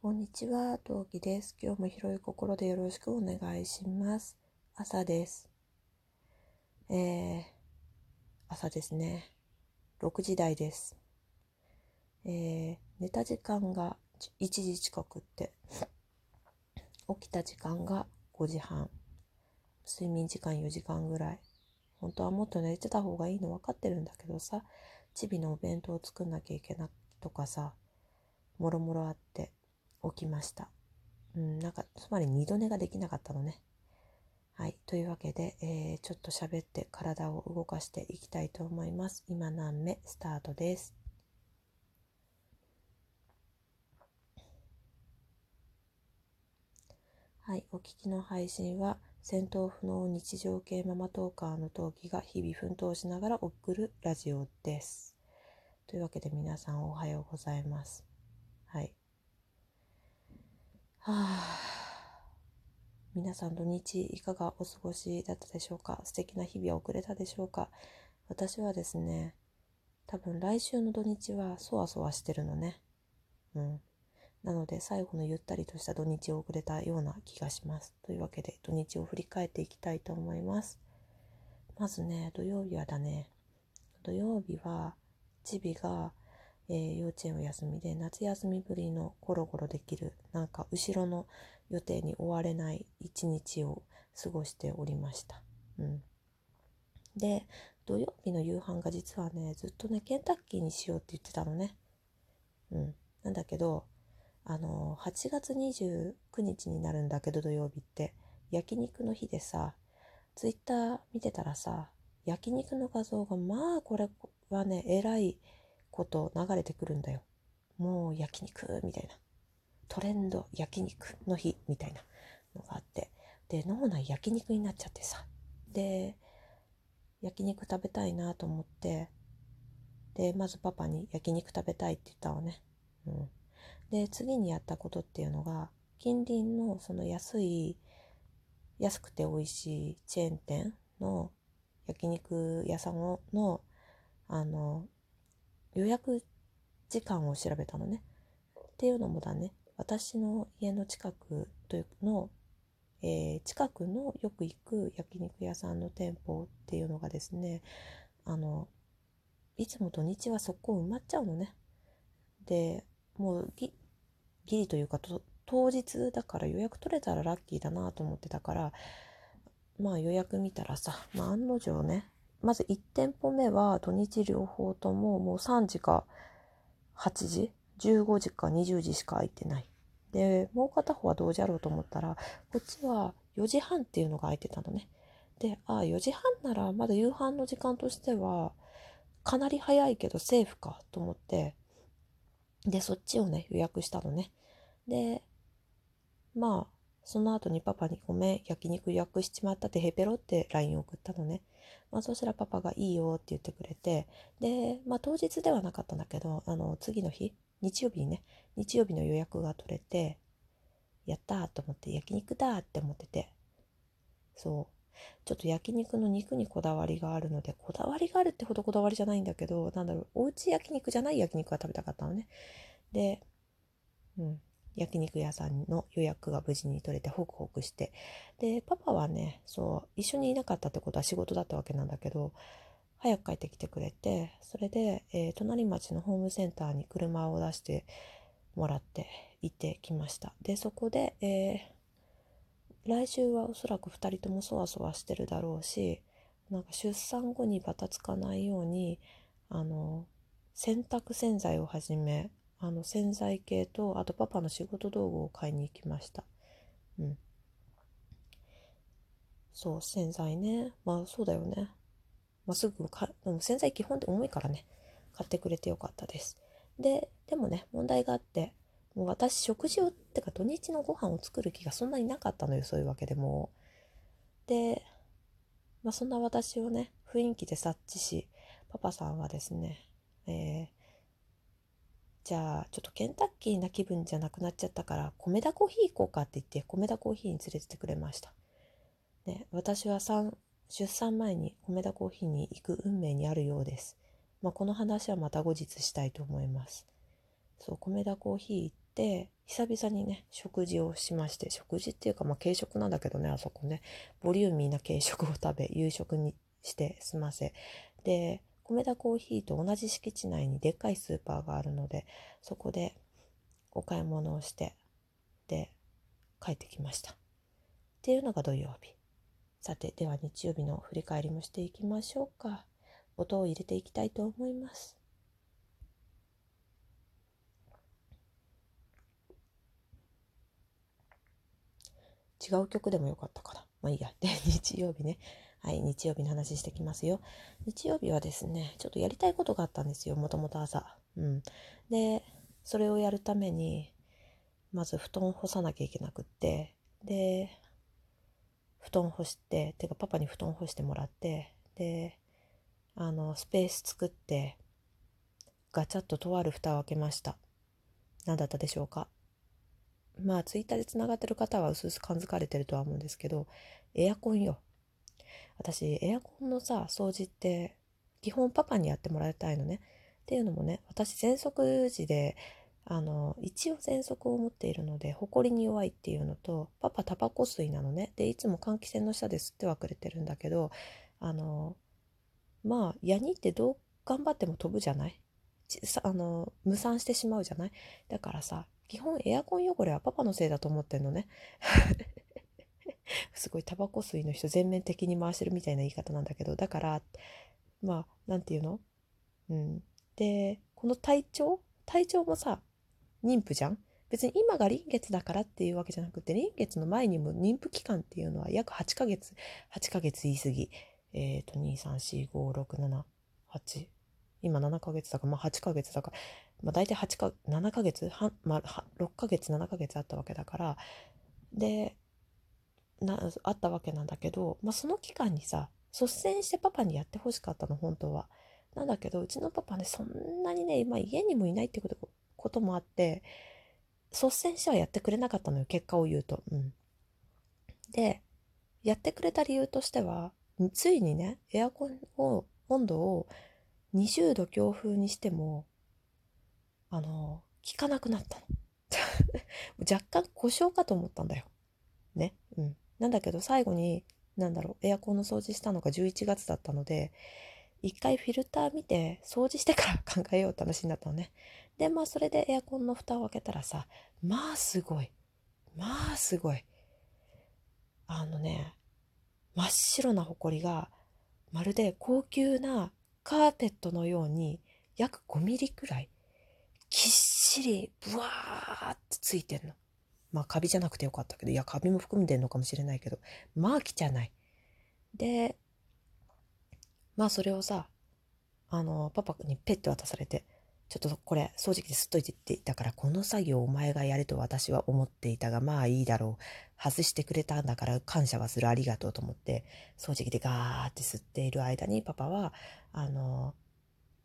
こんにちは、陶器です。今日も広い心でよろしくお願いします。朝です。えー、朝ですね。6時台です。えー、寝た時間が1時近くって、起きた時間が5時半。睡眠時間4時間ぐらい。本当はもっと寝てた方がいいの分かってるんだけどさ、チビのお弁当を作んなきゃいけないとかさ、もろもろあって起きました。うん、なんか、つまり二度寝ができなかったのね。はい。というわけで、えー、ちょっと喋って体を動かしていきたいと思います。今何目？スタートです。はい。お聞きの配信は、戦闘不能日常系ママトーカーの陶器が日々奮闘しながら送るラジオです。というわけで皆さんおはようございます。はい。はあ、皆さん土日いかがお過ごしだったでしょうか？素敵な日々は送れたでしょうか？私はですね、多分来週の土日はそわそわしてるのね。うん。なので最後のゆったりとした土日を送れたような気がします。というわけで土日を振り返っていきたいと思います。まずね、土曜日はだね、土曜日はチビが、えー幼稚園お休みで夏休みぶりのゴロゴロできるなんか後ろの予定に追われない一日を過ごしておりました。うん、で土曜日の夕飯が実はねずっとねケンタッキーにしようって言ってたのね。うん、なんだけどあの8月29日になるんだけど土曜日って焼肉の日でさツイッター見てたらさ焼肉の画像がまあこれはねえらいこと流れてくるんだよ。もう焼肉みたいな。トレンド焼肉の日みたいなのがあって。で、脳内焼肉になっちゃってさ。で、焼肉食べたいなと思って、で、まずパパに焼肉食べたいって言ったのね。うん。で、次にやったことっていうのが、近隣のその安い、安くて美味しいチェーン店の焼肉屋さん、のあの、予約時間を調べたのね。っていうのもだね、私の家の近くというの、えー近くのよく行く焼肉屋さんの店舗っていうのがですね、あの、いつも土日は速攻埋まっちゃうのね。で、もうぎギリというか当日だから予約取れたらラッキーだなと思ってたから、まあ予約見たらさ、まあ案の定ね、まず1店舗目は土日両方とももう3時か8時15時か20時しか空いてない。でもう片方は同時やろうと思ったらこっちは4時半っていうのが空いてたのね。でああ4時半ならまだ夕飯の時間としてはかなり早いけどセーフかと思ってでそっちをね予約したのね。でまあその後にパパにごめん焼肉予約しちまったってヘペロって LINE 送ったのね。まあ、そしたらパパがいいよって言ってくれて、で、まあ当日ではなかったんだけど、あの、次の日、日曜日にね、日曜日の予約が取れて、やったーと思って、焼肉だって思ってて、そう。ちょっと焼肉の肉にこだわりがあるので、こだわりがあるってほどこだわりじゃないんだけど、なんだろう、おうち焼肉じゃない焼肉が食べたかったのね。で、うん。焼肉屋さんの予約が無事に取れてホクホクして。でパパはねそう一緒にいなかったってことは仕事だったわけなんだけど早く帰ってきてくれてそれで、えー隣町のホームセンターに車を出してもらって行ってきました。でそこで、えー来週はおそらく2人ともそわそわしてるだろうしなんか出産後にバタつかないようにあの洗濯洗剤をはじめあの洗剤系とあとパパの仕事道具を買いに行きました。うん。そう洗剤ね。まあそうだよね。まあ、すぐかでも洗剤基本って重いからね。買ってくれてよかったです。ででもね問題があってもう私食事をってか土日のご飯を作る気がそんなになかったのよそういうわけでもで、まあ、そんな私をね雰囲気で察知しパパさんはですねえーじゃあちょっとケンタッキーな気分じゃなくなっちゃったから米田コーヒー行こうかって言って米田コーヒーに連れてってくれました。ね、私は産出産前に米田コーヒーに行く運命にあるようです。まあ、この話はまた後日したいと思います。そう、米田コーヒー行っで久々にね食事をしまして食事っていうかまあ軽食なんだけどねあそこねボリューミーな軽食を食べ夕食にして済ませで米田コーヒーと同じ敷地内にでっかいスーパーがあるのでそこでお買い物をしてで帰ってきましたっていうのが土曜日さてでは日曜日の振り返りもしていきましょうか音を入れていきたいと思います違う曲でもよかったかな。まあいいや。で、日曜日ね。はい、日曜日の話してきますよ。日曜日はですね、ちょっとやりたいことがあったんですよ、もともと朝。うん。で、それをやるために、まず布団干さなきゃいけなくって、で、布団干して、てかパパに布団干してもらって、で、あの、スペース作って、ガチャッととある蓋を開けました。何だったでしょうかまあツイッターでつながってる方はうすうす感づかれてるとは思うんですけどエアコンよ私エアコンのさ掃除って基本パパにやってもらいたいのね。っていうのもね私喘息時であの一応喘息を持っているので埃に弱いっていうのとパパタバコ吸いなのね。でいつも換気扇の下で吸ってはくれてるんだけどあのまあヤニってどう頑張っても飛ぶじゃない？あの無酸してしまうじゃない？だからさ基本エアコン汚れはパパのせいだと思ってんのね。すごいタバコ吸いの人全面的に回してるみたいな言い方なんだけど、だから、まあ、なんていうの？うん。で、この体調？体調もさ、妊婦じゃん？別に今が臨月だからっていうわけじゃなくて、臨月の前にも妊婦期間っていうのは約8ヶ月、8ヶ月言い過ぎ。えっ、ー、と、2、3、4、5、6、7、8、今7ヶ月だから、まあ8ヶ月だから、まあ大体8か、7ヶ月？は、まあ、6ヶ月、7ヶ月あったわけだから、で、な、あったわけなんだけど、まあその期間にさ、率先してパパにやってほしかったの、本当は。なんだけど、うちのパパね、そんなにね、まあ家にもいないってことこともあって、率先してはやってくれなかったのよ、結果を言うと。うん。で、やってくれた理由としては、ついにね、エアコンを、温度を20度強風にしても、あの、効かなくなったの。若干故障かと思ったんだよ。ね。うん。なんだけど最後に、なんだろう、エアコンの掃除したのが11月だったので、一回フィルター見て掃除してから考えようって話になったのね。で、まあそれでエアコンの蓋を開けたらさ、まあすごい。まあすごい。あのね、真っ白な埃がまるで高級なカーペットのように約5ミリくらいぎっしりブワーってついてんの。まあカビじゃなくてよかったけど、いやカビも含んでんのかもしれないけど、まあ汚い。で、まあそれをさ、あの、パパにペッて渡されて、ちょっとこれ掃除機で吸っといてって言ったから、この作業お前がやれと私は思っていたが、まあいいだろう。外してくれたんだから感謝はするありがとうと思って、掃除機でガーって吸っている間にパパは、あの、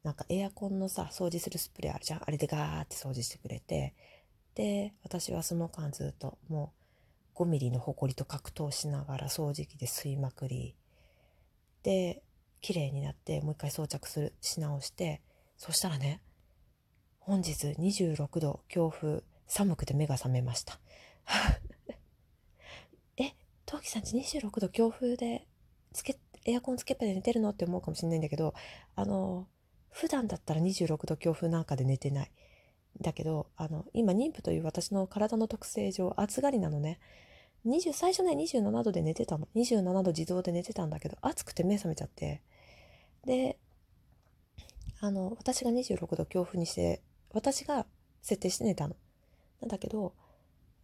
なんかエアコンのさ、掃除するスプレーあるじゃん？あれでガーって掃除してくれて、で、私はその間ずっともう5ミリのホコリと格闘しながら掃除機で吸いまくり、で、綺麗になってもう一回装着する、し直して、そしたらね、本日26度強風寒くて目が覚めました。え陶器さんち26度強風でつけエアコンつけっぱで寝てるの？って思うかもしれないんだけどあの普段だったら26度強風なんかで寝てない。だけどあの今妊婦という私の体の特性上暑がりなのね20最初ね27度で寝てたの27度自動で寝てたんだけど暑くて目覚めちゃってであの私が26度強風にして私が設定して寝たの。なんだけど、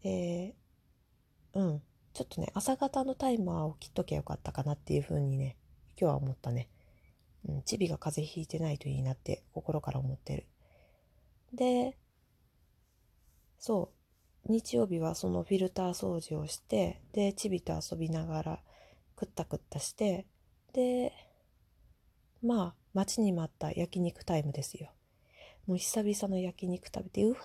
えー、うん。ちょっとね、朝方のタイマーを切っときゃよかったかなっていう風にね、今日は思ったね。うん、チビが風邪ひいてないといいなって心から思ってる。で、そう、日曜日はそのフィルター掃除をして、で、チビと遊びながら、くったくったして、で、まあ、待ちに待った焼肉タイムですよ。もう久々の焼肉食べてうわ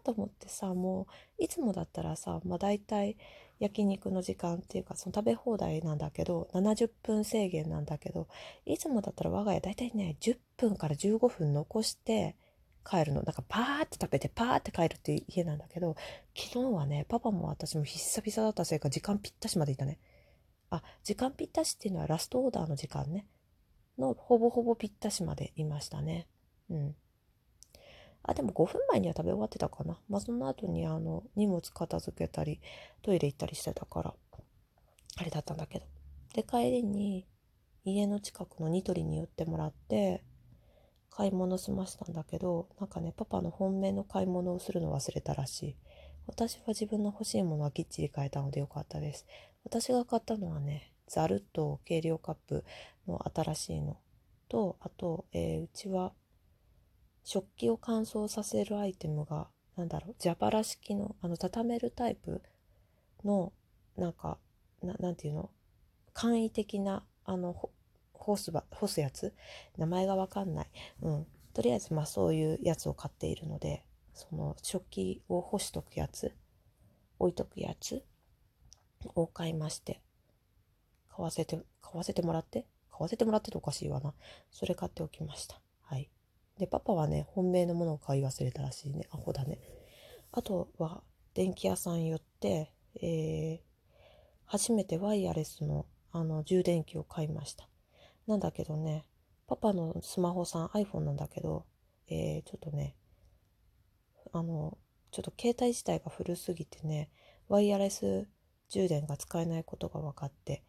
ーと思ってさもういつもだったらさまあ大体焼肉の時間っていうかその食べ放題なんだけど70分制限なんだけどいつもだったら我が家大体ね10分から15分残して帰るの。なんかパーって食べてパーって帰るっていう家なんだけど昨日はねパパも私も久々だったせいか時間ぴったしまでいたね。あ時間ぴったしっていうのはラストオーダーの時間ね。のほぼほぼぴったしまでいましたね。うん。あでも5分前には食べ終わってたかな。まあその後にあの荷物片付けたりトイレ行ったりしてたからあれだったんだけど。で帰りに家の近くのニトリに寄ってもらって買い物しましたんだけどなんかねパパの本命の買い物をするの忘れたらしい。私は自分の欲しいものはきっちり買えたのでよかったです。私が買ったのはねザルと計量カップの新しいの。とあと、えー、うちは食器を乾燥させるアイテムがなんだろう蛇腹式のあの畳めるタイプのなんかななんていうの？簡易的なあの干すば干すやつ？名前がわかんない、うん、とりあえずまあそういうやつを買っているのでその食器を干しとくやつ？置いとくやつ？を買いまして。買わせて買わせてもらって？買わせてもらってておかしいわな。それ買っておきました。はい。でパパはね本命のものを買い忘れたらしいね。アホだね。あとは電気屋さん寄ってえー初めてワイヤレスのあの充電器を買いました。なんだけどね、パパのスマホさん iPhone なんだけど、えー、ちょっとね、あの、ちょっと携帯自体が古すぎてね、ワイヤレス充電が使えないことが分かって、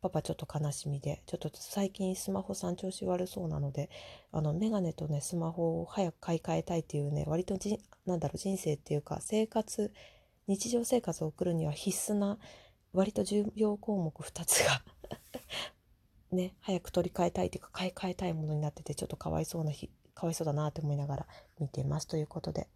パパちょっと悲しみで、ちょっと最近スマホさん調子悪そうなので、あの、メガネとね、スマホを早く買い替えたいっていうね、割とじ、なんだろう、人生っていうか、生活、日常生活を送るには必須な割と重要項目2つがね、早く取り替えたいというか買い替えたいものになっててちょっとかわいそうな日かわいそうだなって思いながら見てますということで。